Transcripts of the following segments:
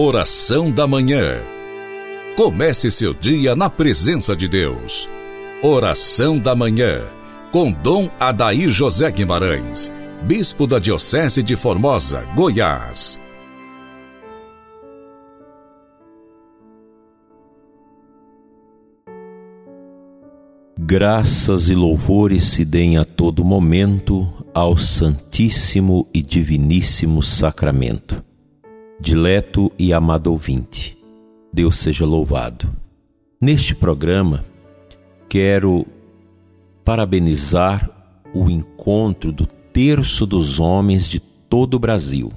Oração da Manhã. Comece seu dia na presença de Deus. Oração da Manhã. Com Dom Adair José Guimarães, Bispo da Diocese de Formosa, Goiás. Graças e louvores se deem a todo momento ao Santíssimo e Diviníssimo Sacramento dileto e amado ouvinte. Deus seja louvado. Neste programa, quero parabenizar o encontro do Terço dos Homens de todo o Brasil.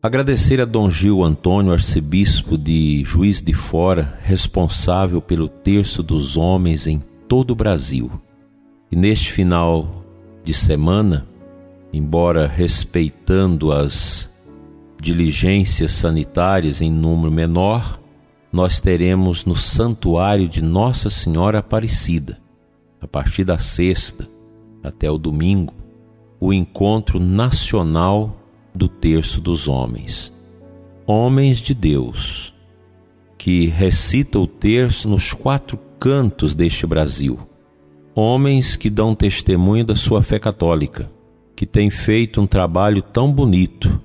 Agradecer a Dom Gil Antônio, arcebispo de Juiz de Fora, responsável pelo Terço dos Homens em todo o Brasil. E neste final de semana, embora respeitando as diligências sanitárias em número menor, nós teremos no Santuário de Nossa Senhora Aparecida, a partir da sexta até o domingo, o encontro nacional do Terço dos Homens. Homens de Deus, que recita o terço nos quatro cantos deste Brasil. Homens que dão testemunho da sua fé católica, que têm feito um trabalho tão bonito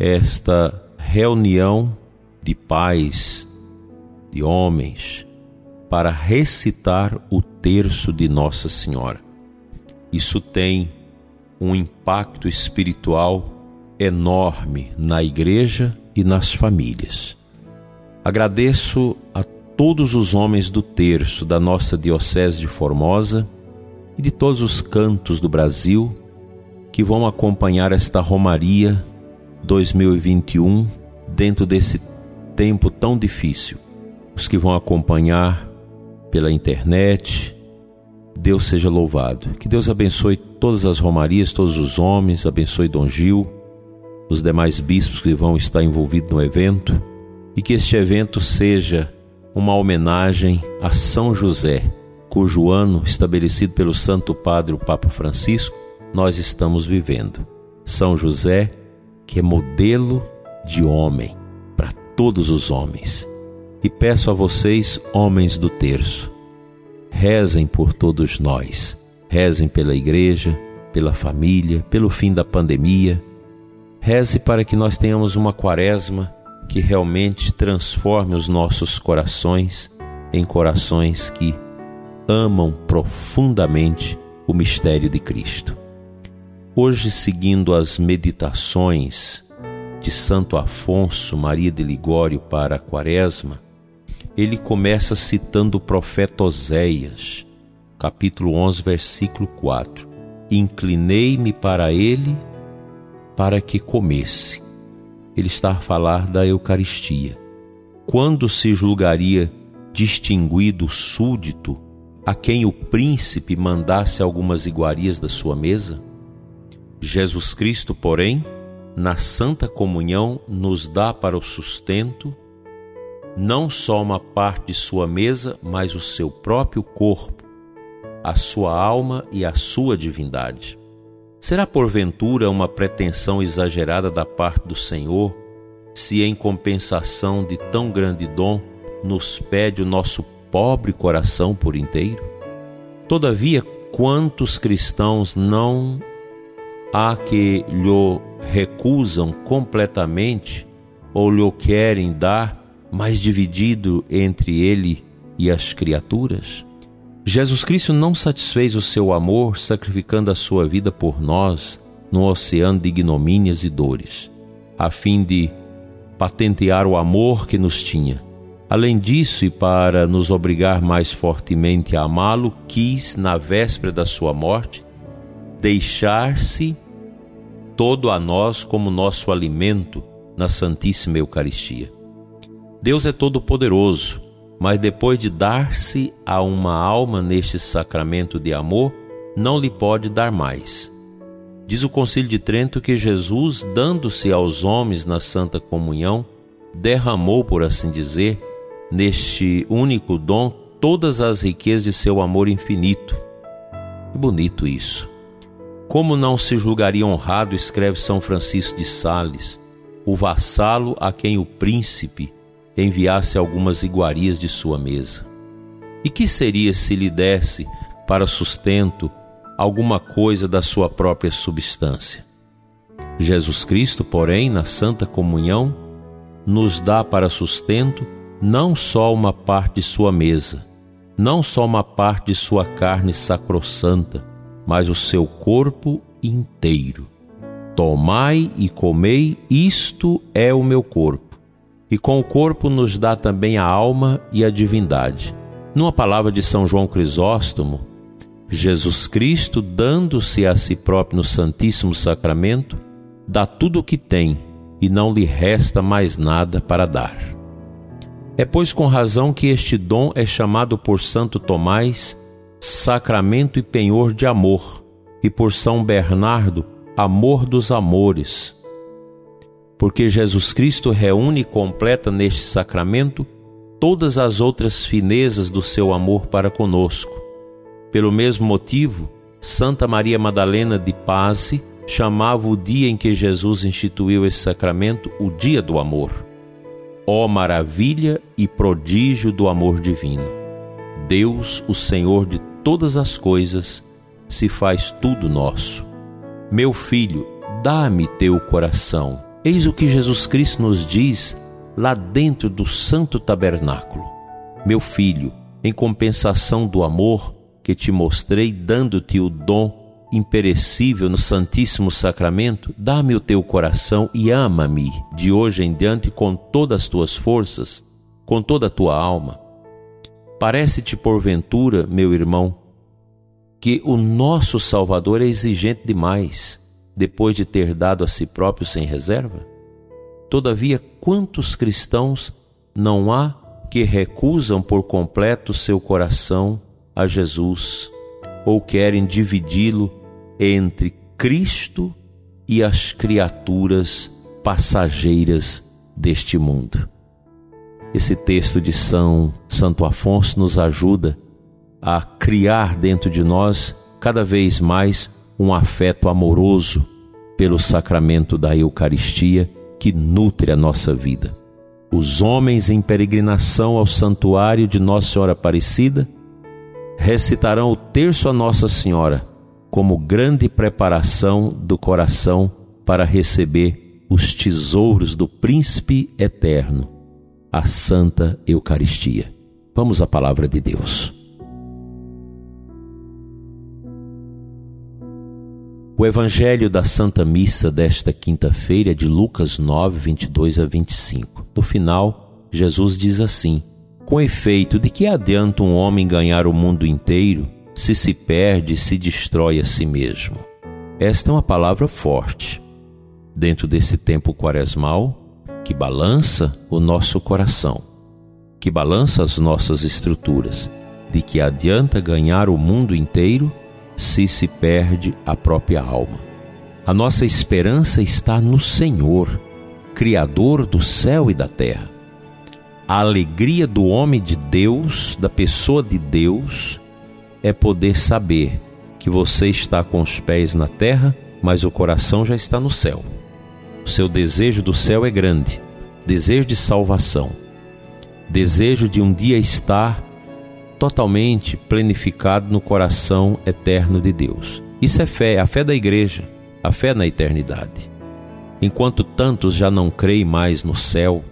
esta reunião de pais, de homens, para recitar o terço de Nossa Senhora. Isso tem um impacto espiritual enorme na igreja e nas famílias. Agradeço a todos os homens do terço da nossa Diocese de Formosa e de todos os cantos do Brasil que vão acompanhar esta romaria 2021 dentro desse tempo tão difícil. Os que vão acompanhar pela internet, Deus seja louvado. Que Deus abençoe todas as romarias, todos os homens, abençoe Dom Gil, os demais bispos que vão estar envolvidos no evento e que este evento seja uma homenagem a São José, cujo ano estabelecido pelo Santo Padre o Papa Francisco nós estamos vivendo. São José, que é modelo de homem para todos os homens. E peço a vocês, homens do terço, rezem por todos nós, rezem pela igreja, pela família, pelo fim da pandemia. Reze para que nós tenhamos uma quaresma que realmente transforme os nossos corações em corações que amam profundamente o mistério de Cristo. Hoje, seguindo as meditações de Santo Afonso Maria de Ligório para a Quaresma, ele começa citando o profeta Oséias, capítulo 11, versículo 4. Inclinei-me para ele para que comesse. Ele está a falar da Eucaristia. Quando se julgaria distinguido súdito a quem o príncipe mandasse algumas iguarias da sua mesa? Jesus Cristo, porém, na santa comunhão, nos dá para o sustento não só uma parte de sua mesa, mas o seu próprio corpo, a sua alma e a sua divindade. Será porventura uma pretensão exagerada da parte do Senhor se, em compensação de tão grande dom, nos pede o nosso pobre coração por inteiro? Todavia, quantos cristãos não há que lhe recusam completamente ou lhe querem dar, mas dividido entre ele e as criaturas? Jesus Cristo não satisfez o seu amor sacrificando a sua vida por nós no oceano de ignomínias e dores, a fim de patentear o amor que nos tinha. Além disso, e para nos obrigar mais fortemente a amá-lo, quis, na véspera da sua morte, deixar-se todo a nós como nosso alimento na Santíssima Eucaristia. Deus é todo-poderoso, mas depois de dar-se a uma alma neste sacramento de amor, não lhe pode dar mais. Diz o Concílio de Trento que Jesus, dando-se aos homens na Santa Comunhão, derramou, por assim dizer, neste único dom todas as riquezas de seu amor infinito. Que bonito isso. Como não se julgaria honrado, escreve São Francisco de Sales, o vassalo a quem o príncipe enviasse algumas iguarias de sua mesa. E que seria se lhe desse para sustento alguma coisa da sua própria substância? Jesus Cristo, porém, na Santa Comunhão, nos dá para sustento não só uma parte de sua mesa, não só uma parte de sua carne sacrossanta, mas o seu corpo inteiro. Tomai e comei, isto é o meu corpo. E com o corpo nos dá também a alma e a divindade. Numa palavra de São João Crisóstomo, Jesus Cristo, dando-se a si próprio no Santíssimo Sacramento, dá tudo o que tem e não lhe resta mais nada para dar. É, pois, com razão que este dom é chamado por Santo Tomás sacramento e penhor de amor, e por São Bernardo, amor dos amores. Porque Jesus Cristo reúne e completa neste sacramento todas as outras finezas do seu amor para conosco. Pelo mesmo motivo, Santa Maria Madalena de Paz chamava o dia em que Jesus instituiu esse sacramento o dia do amor. Ó maravilha e prodígio do amor divino! Deus, o Senhor de todas as coisas, se faz tudo nosso. Meu filho, dá-me teu coração. Eis o que Jesus Cristo nos diz lá dentro do santo tabernáculo. Meu filho, em compensação do amor que te mostrei, dando-te o dom imperecível no Santíssimo Sacramento, dá-me o teu coração e ama-me de hoje em diante com todas as tuas forças, com toda a tua alma. Parece-te porventura, meu irmão, que o nosso Salvador é exigente demais, depois de ter dado a si próprio sem reserva? Todavia, quantos cristãos não há que recusam por completo seu coração a Jesus ou querem dividi-lo entre Cristo e as criaturas passageiras deste mundo. Esse texto de São Santo Afonso nos ajuda a criar dentro de nós cada vez mais um afeto amoroso pelo sacramento da Eucaristia que nutre a nossa vida. Os homens em peregrinação ao santuário de Nossa Senhora Aparecida recitarão o terço a Nossa Senhora como grande preparação do coração para receber os tesouros do Príncipe Eterno, a Santa Eucaristia. Vamos à palavra de Deus. O Evangelho da Santa Missa desta quinta-feira é de Lucas 9, 22 a 25. No final, Jesus diz assim: Com efeito, de que adianta um homem ganhar o mundo inteiro se se perde, se destrói a si mesmo. Esta é uma palavra forte dentro desse tempo quaresmal que balança o nosso coração, que balança as nossas estruturas. De que adianta ganhar o mundo inteiro se se perde a própria alma? A nossa esperança está no Senhor, Criador do céu e da terra. A alegria do homem de Deus, da pessoa de Deus, é poder saber que você está com os pés na terra, mas o coração já está no céu. O seu desejo do céu é grande, desejo de salvação, desejo de um dia estar totalmente plenificado no coração eterno de Deus. Isso é fé, a fé da igreja, a fé na eternidade. Enquanto tantos já não creem mais no céu,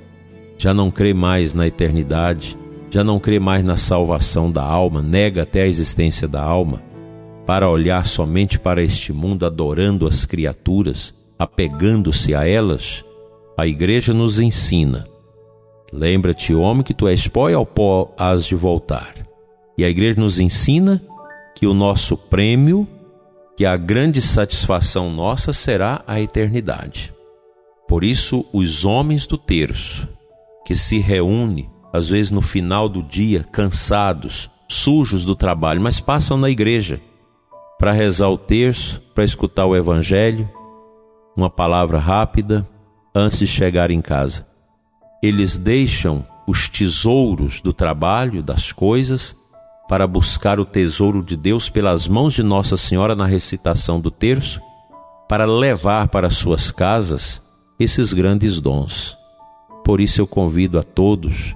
já não creem mais na eternidade, já não crê mais na salvação da alma, nega até a existência da alma, para olhar somente para este mundo adorando as criaturas, apegando-se a elas, a igreja nos ensina: lembra-te, homem, que tu és pó e ao pó has de voltar. E a igreja nos ensina que o nosso prêmio, que a grande satisfação nossa será a eternidade. Por isso, os homens do terço, que se reúnem às vezes no final do dia, cansados, sujos do trabalho, mas passam na igreja para rezar o terço, para escutar o evangelho, uma palavra rápida antes de chegar em casa. Eles deixam os tesouros do trabalho, das coisas, para buscar o tesouro de Deus pelas mãos de Nossa Senhora na recitação do terço, para levar para suas casas esses grandes dons. Por isso eu convido a todos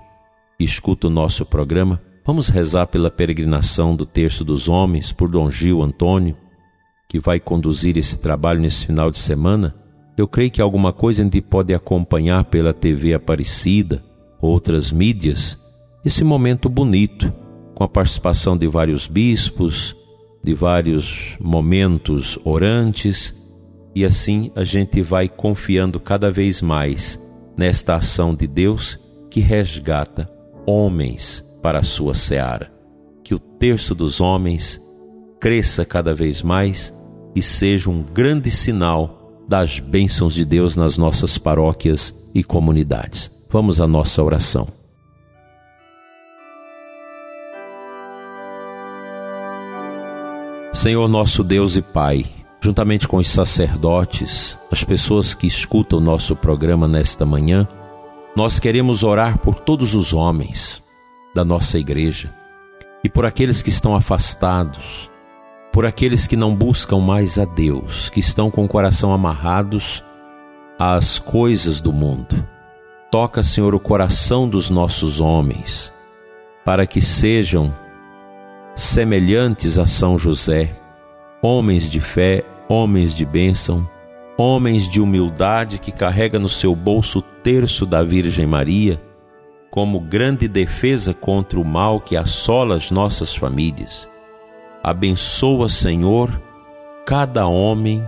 que escutam o nosso programa, vamos rezar pela peregrinação do Terço dos Homens por Dom Gil Antônio, que vai conduzir esse trabalho nesse final de semana. Eu creio que alguma coisa a gente pode acompanhar pela TV Aparecida, outras mídias, esse momento bonito, com a participação de vários bispos, de vários momentos orantes, e assim a gente vai confiando cada vez mais nesta ação de Deus que resgata homens para a sua seara. Que o terço dos homens cresça cada vez mais e seja um grande sinal das bênçãos de Deus nas nossas paróquias e comunidades. Vamos à nossa oração. Senhor nosso Deus e Pai, juntamente com os sacerdotes, as pessoas que escutam nosso programa nesta manhã, nós queremos orar por todos os homens da nossa igreja e por aqueles que estão afastados, por aqueles que não buscam mais a Deus, que estão com o coração amarrados às coisas do mundo. Toca, Senhor, o coração dos nossos homens, para que sejam semelhantes a São José, homens de fé, homens de bênção, homens de humildade que carrega no seu bolso o terço da Virgem Maria, como grande defesa contra o mal que assola as nossas famílias. Abençoa, Senhor, cada homem,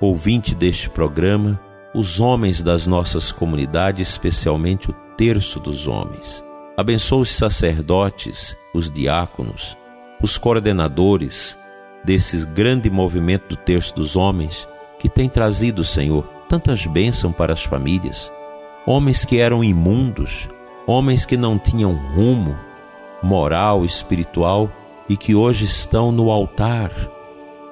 ouvinte deste programa, os homens das nossas comunidades, especialmente o terço dos homens. Abençoa os sacerdotes, os diáconos, os coordenadores desses grande movimento do terço dos homens que tem trazido, Senhor, tantas bênçãos para as famílias. Homens que eram imundos, homens que não tinham rumo moral, espiritual e que hoje estão no altar,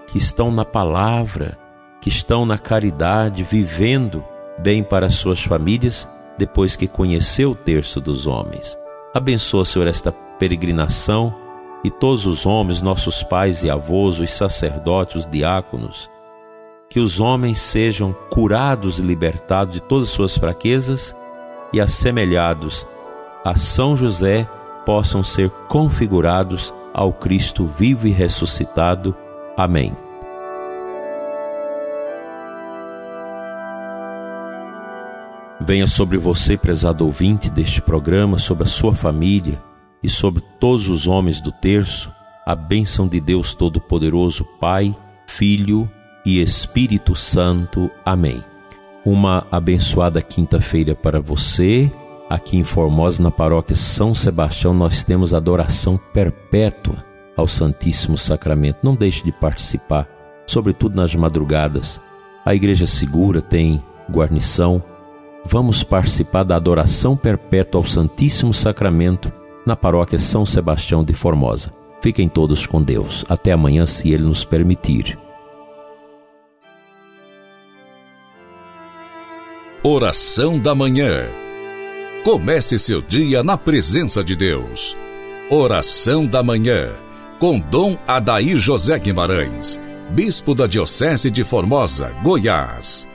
que estão na palavra, que estão na caridade, vivendo bem para as suas famílias depois que conheceu o terço dos homens. Abençoa, Senhor, esta peregrinação e todos os homens, nossos pais e avós, os sacerdotes, os diáconos, que os homens sejam curados e libertados de todas as suas fraquezas e assemelhados a São José possam ser configurados ao Cristo vivo e ressuscitado. Amém. Venha sobre você, prezado ouvinte deste programa, sobre a sua família e sobre todos os homens do terço, a bênção de Deus Todo-Poderoso, Pai, Filho e Espírito Santo. Amém. Uma abençoada quinta-feira para você. Aqui em Formosa, na paróquia São Sebastião, nós temos adoração perpétua ao Santíssimo Sacramento. Não deixe de participar, sobretudo nas madrugadas. A igreja segura tem guarnição. Vamos participar da adoração perpétua ao Santíssimo Sacramento na paróquia São Sebastião de Formosa. Fiquem todos com Deus. Até amanhã, se Ele nos permitir. Oração da Manhã. Comece seu dia na presença de Deus. Oração da Manhã. Com Dom Adair José Guimarães, Bispo da Diocese de Formosa, Goiás.